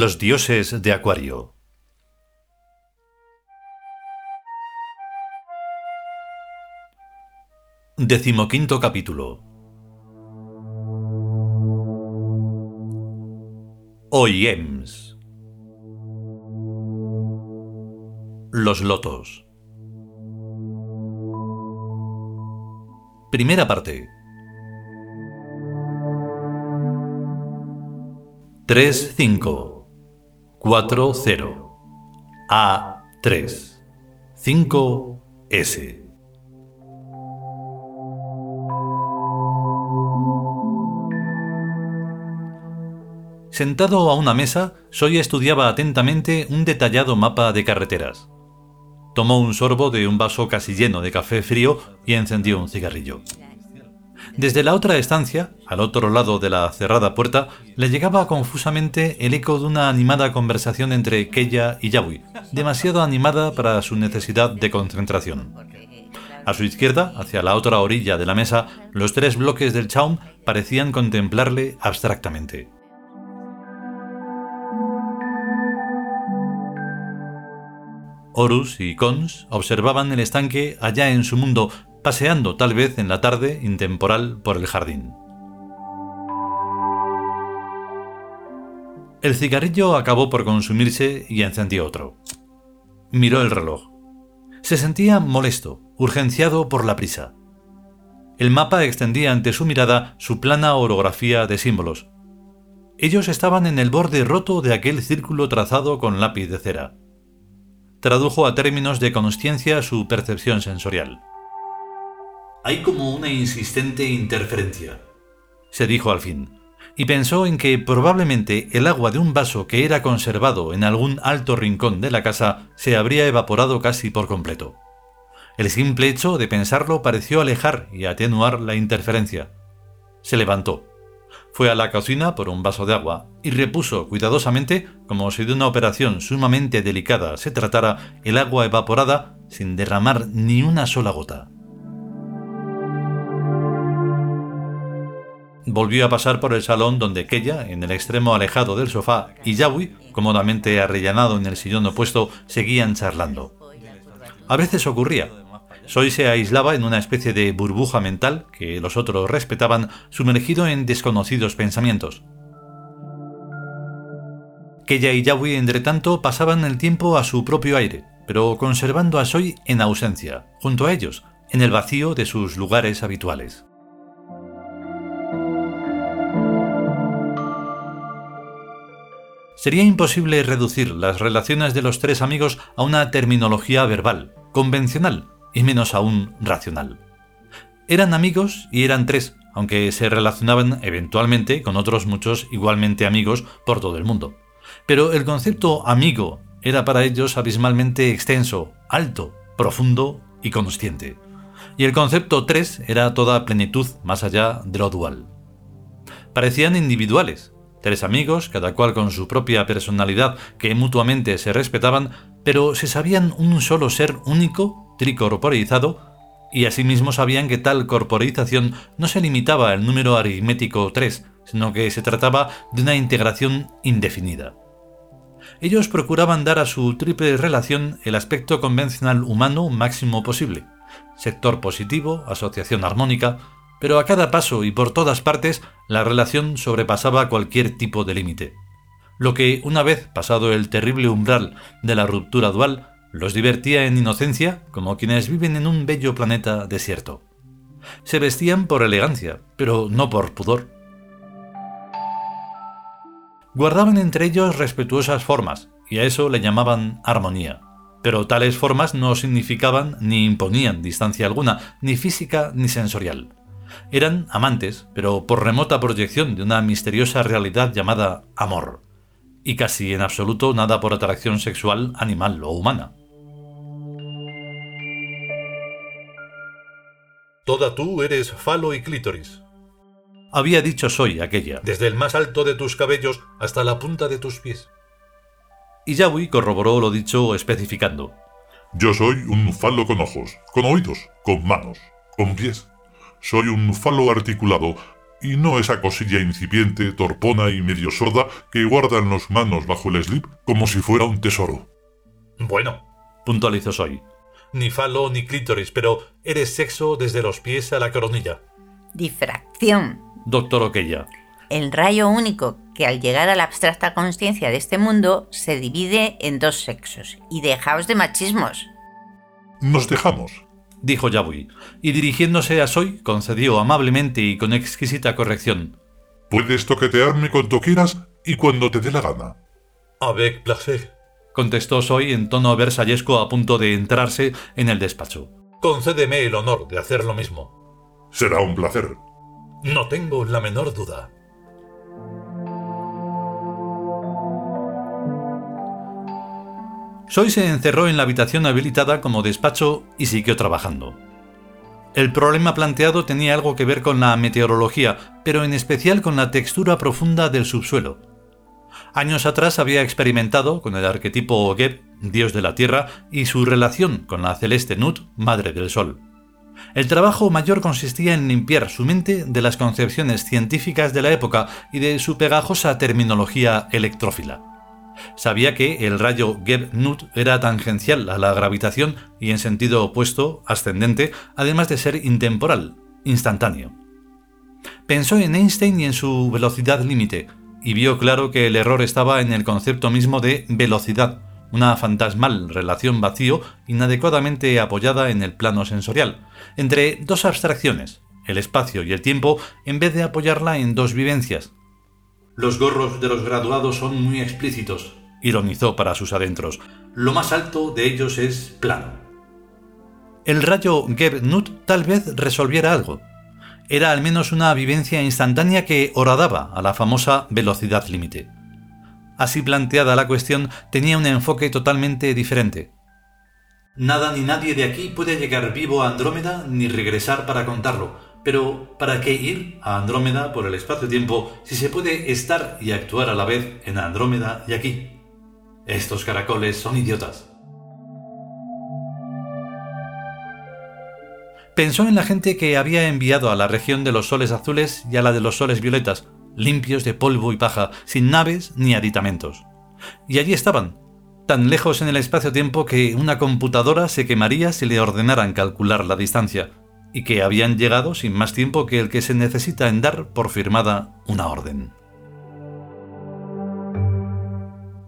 Los dioses de Acuario. Decimoquinto capítulo. Oyems. Los lotos. Primera parte. 3, 5, 4, 0, A, 3, 5, S. Sentado a una mesa, Soy estudiaba atentamente un detallado mapa de carreteras. Tomó un sorbo de un vaso casi lleno de café frío y encendió un cigarrillo. Desde la otra estancia, al otro lado de la cerrada puerta, le llegaba confusamente el eco de una animada conversación entre Keya y Yawi, demasiado animada para su necesidad de concentración. A su izquierda, hacia la otra orilla de la mesa, los tres bloques del Chaum parecían contemplarle abstractamente. Horus y Cons observaban el estanque allá en su mundo, paseando tal vez en la tarde intemporal por el jardín. El cigarrillo acabó por consumirse y encendió otro. Miró el reloj. Se sentía molesto, urgenciado por la prisa. El mapa extendía ante su mirada su plana orografía de símbolos. Ellos estaban en el borde roto de aquel círculo trazado con lápiz de cera. Tradujo a términos de conciencia su percepción sensorial. Hay como una insistente interferencia, se dijo al fin, y pensó en que probablemente el agua de un vaso que era conservado en algún alto rincón de la casa se habría evaporado casi por completo. El simple hecho de pensarlo pareció alejar y atenuar la interferencia. Se levantó. Fue a la cocina por un vaso de agua y repuso cuidadosamente, como si de una operación sumamente delicada se tratara, el agua evaporada sin derramar ni una sola gota. Volvió a pasar por el salón donde Keya, en el extremo alejado del sofá, y Yawi, cómodamente arrellanado en el sillón opuesto, seguían charlando. A veces ocurría. Soy se aislaba en una especie de burbuja mental que los otros respetaban, sumergido en desconocidos pensamientos. Keya y Yawi, entretanto, pasaban el tiempo a su propio aire, pero conservando a Soy en ausencia, junto a ellos, en el vacío de sus lugares habituales. Sería imposible reducir las relaciones de los tres amigos a una terminología verbal, convencional y menos aún racional. Eran amigos y eran tres, aunque se relacionaban eventualmente con otros muchos igualmente amigos por todo el mundo. Pero el concepto amigo era para ellos abismalmente extenso, alto, profundo y consciente. Y el concepto tres era toda plenitud más allá de lo dual. Parecían individuales, Tres amigos, cada cual con su propia personalidad, que mutuamente se respetaban, pero se sabían un solo ser único, tricorporizado, y asimismo sabían que tal corporización no se limitaba al número aritmético 3, sino que se trataba de una integración indefinida. Ellos procuraban dar a su triple relación el aspecto convencional humano máximo posible, sector positivo, asociación armónica, pero a cada paso y por todas partes la relación sobrepasaba cualquier tipo de límite. Lo que, una vez pasado el terrible umbral de la ruptura dual, los divertía en inocencia como quienes viven en un bello planeta desierto. Se vestían por elegancia, pero no por pudor. Guardaban entre ellos respetuosas formas, y a eso le llamaban armonía. Pero tales formas no significaban ni imponían distancia alguna, ni física ni sensorial. Eran amantes, pero por remota proyección de una misteriosa realidad llamada amor, y casi en absoluto nada por atracción sexual animal o humana. Toda tú eres falo y clítoris. Había dicho Soy aquella. Desde el más alto de tus cabellos hasta la punta de tus pies. Y Yahweh corroboró lo dicho especificando. Yo soy un falo con ojos, con oídos, con manos, con pies soy un falo articulado, y no esa cosilla incipiente, torpona y medio sorda que guardan los manos bajo el slip como si fuera un tesoro. Bueno, puntualizó Soy. Ni falo ni clítoris, pero eres sexo desde los pies a la coronilla. Difracción. Doctor Oquella. El rayo único que al llegar a la abstracta conciencia de este mundo se divide en dos sexos. Y dejaos de machismos. Nos dejamos, dijo Yabui, y dirigiéndose a Soy concedió amablemente y con exquisita corrección. Puedes toquetearme cuando quieras y cuando te dé la gana. Avec placer, contestó Soy en tono versallesco a punto de entrarse en el despacho. Concédeme el honor de hacer lo mismo. Será un placer. No tengo la menor duda. Soy se encerró en la habitación habilitada como despacho y siguió trabajando. El problema planteado tenía algo que ver con la meteorología, pero en especial con la textura profunda del subsuelo. Años atrás había experimentado con el arquetipo Geb, dios de la tierra, y su relación con la celeste Nut, madre del sol. El trabajo mayor consistía en limpiar su mente de las concepciones científicas de la época y de su pegajosa terminología electrófila. Sabía que el rayo Geb-Nut era tangencial a la gravitación y en sentido opuesto, ascendente, además de ser intemporal, instantáneo. Pensó en Einstein y en su velocidad límite, y vio claro que el error estaba en el concepto mismo de velocidad, una fantasmal relación vacío inadecuadamente apoyada en el plano sensorial, entre dos abstracciones, el espacio y el tiempo, en vez de apoyarla en dos vivencias, los gorros de los graduados son muy explícitos, ironizó para sus adentros. Lo más alto de ellos es plano. El rayo Geb-Nut tal vez resolviera algo. Era al menos una vivencia instantánea que horadaba a la famosa velocidad límite. Así planteada la cuestión, tenía un enfoque totalmente diferente. Nada ni nadie de aquí puede llegar vivo a Andrómeda ni regresar para contarlo, pero, ¿para qué ir a Andrómeda por el espacio-tiempo si se puede estar y actuar a la vez en Andrómeda y aquí? Estos caracoles son idiotas. Pensó en la gente que había enviado a la región de los soles azules y a la de los soles violetas, limpios de polvo y paja, sin naves ni aditamentos. Y allí estaban, tan lejos en el espacio-tiempo que una computadora se quemaría si le ordenaran calcular la distancia y que habían llegado sin más tiempo que el que se necesita en dar por firmada una orden.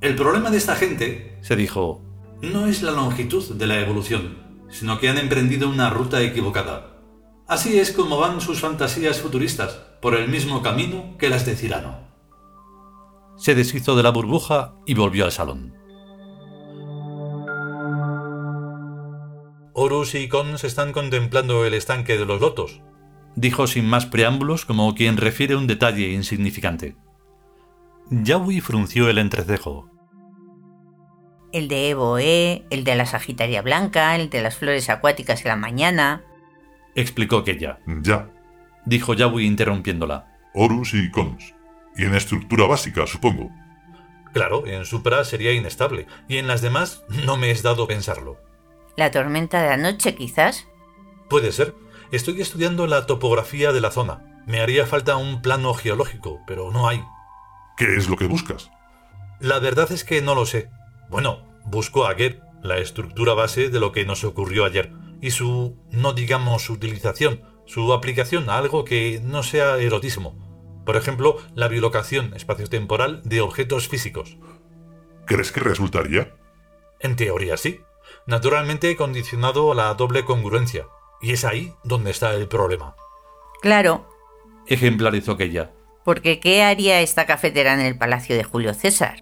El problema de esta gente, se dijo, no es la longitud de la evolución, sino que han emprendido una ruta equivocada. Así es como van sus fantasías futuristas, por el mismo camino que las de Cirano. Se deshizo de la burbuja y volvió al salón. Horus y Cons están contemplando el estanque de los lotos. Dijo sin más preámbulos como quien refiere un detalle insignificante. Yawi frunció el entrecejo. El de Evoe, el de la Sagitaria Blanca, el de las flores acuáticas en la mañana. Explicó aquella. Ya. Dijo Yawi interrumpiéndola. Horus y Cons. Y en estructura básica, supongo. Claro, en Supra sería inestable, y en las demás no me es dado pensarlo. ¿La tormenta de anoche, quizás? Puede ser. Estoy estudiando la topografía de la zona. Me haría falta un plano geológico, pero no hay. ¿Qué es lo que buscas? La verdad es que no lo sé. Bueno, busco a Gerd, la estructura base de lo que nos ocurrió ayer, y su, no digamos utilización, su aplicación a algo que no sea erotismo. Por ejemplo, la bilocación espaciotemporal de objetos físicos. ¿Crees que resultaría? En teoría sí naturalmente condicionado a la doble congruencia. Y es ahí donde está el problema. Claro. Ejemplarizó aquella. Porque ¿qué haría esta cafetera en el palacio de Julio César?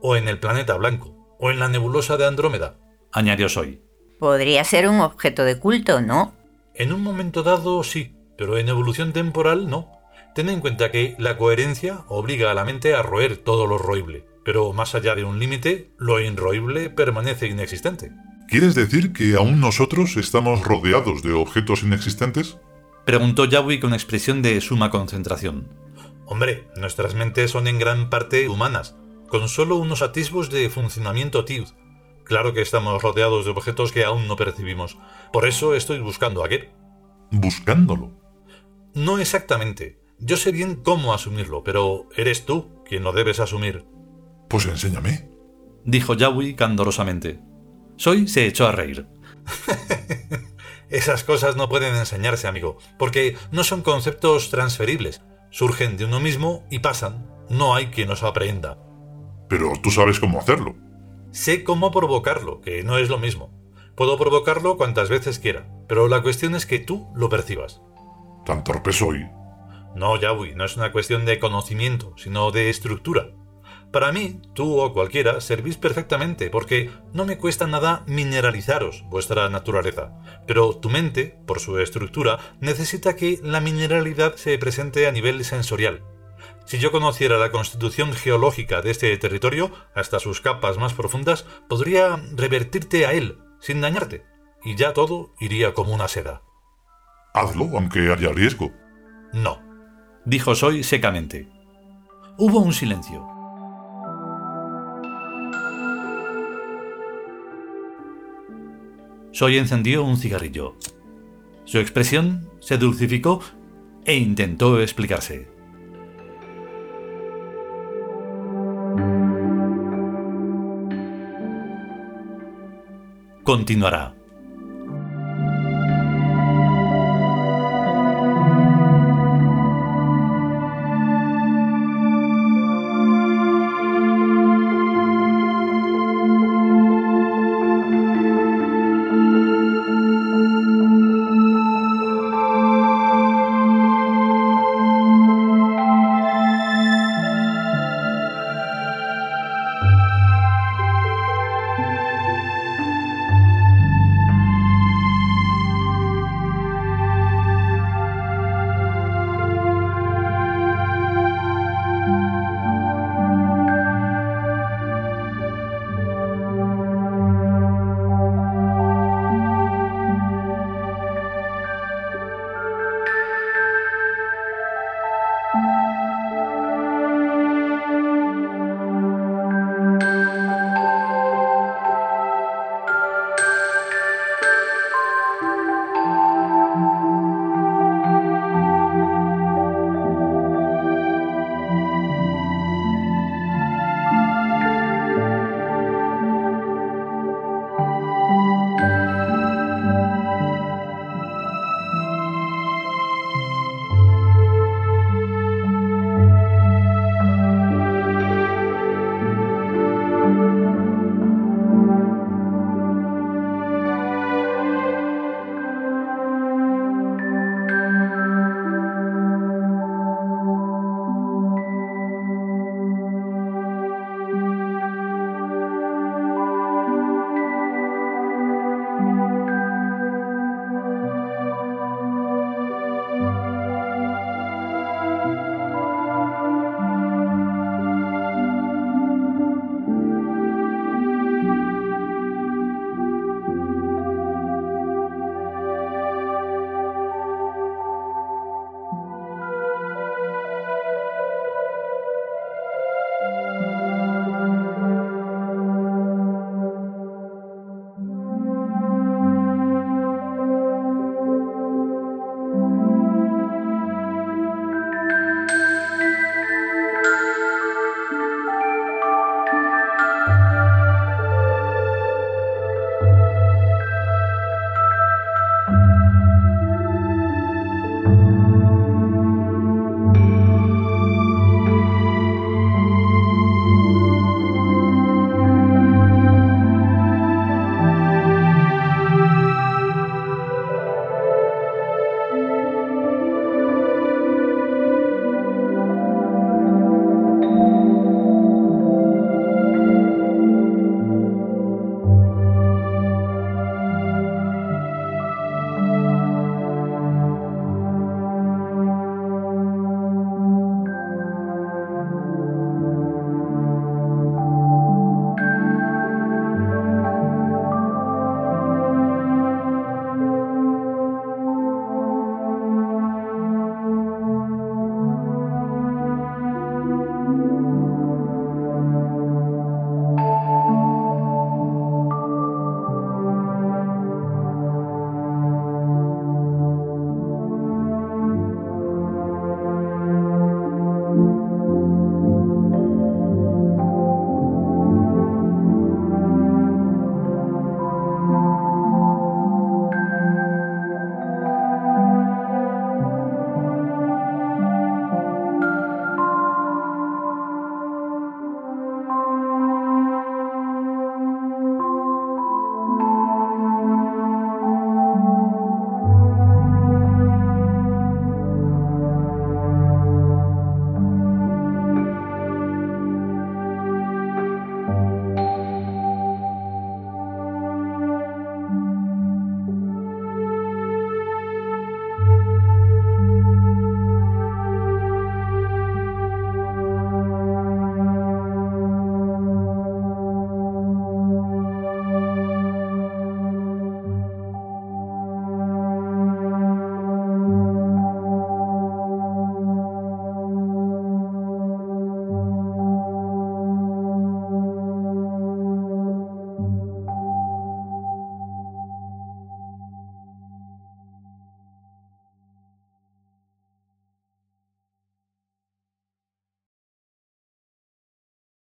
O en el planeta blanco. O en la nebulosa de Andrómeda. Añadió Soy. Podría ser un objeto de culto, ¿no? En un momento dado sí, pero en evolución temporal no. Ten en cuenta que la coherencia obliga a la mente a roer todo lo roible, pero más allá de un límite, lo inroible permanece inexistente. ¿Quieres decir que aún nosotros estamos rodeados de objetos inexistentes? Preguntó Yahweh con expresión de suma concentración. Hombre, nuestras mentes son en gran parte humanas, con solo unos atisbos de funcionamiento TIUD. Claro que estamos rodeados de objetos que aún no percibimos. Por eso estoy buscando a Geb. ¿Buscándolo? No exactamente. Yo sé bien cómo asumirlo, pero eres tú quien lo debes asumir. Pues enséñame, dijo Yawi candorosamente. Soy se echó a reír. Esas cosas no pueden enseñarse, amigo, porque no son conceptos transferibles. Surgen de uno mismo y pasan. No hay quien los aprenda. Pero tú sabes cómo hacerlo. Sé cómo provocarlo, que no es lo mismo. Puedo provocarlo cuantas veces quiera, pero la cuestión es que tú lo percibas. ¿Tan torpe soy? No, Yawi, no es una cuestión de conocimiento, sino de estructura. Para mí, tú o cualquiera servís perfectamente, porque no me cuesta nada mineralizaros vuestra naturaleza, pero tu mente, por su estructura, necesita que la mineralidad se presente a nivel sensorial. Si yo conociera la constitución geológica de este territorio, hasta sus capas más profundas, podría revertirte a él, sin dañarte, y ya todo iría como una seda. Hazlo, aunque haya riesgo. No, dijo Soy secamente. Hubo un silencio. Soy encendió un cigarrillo. Su expresión se dulcificó e intentó explicarse. Continuará.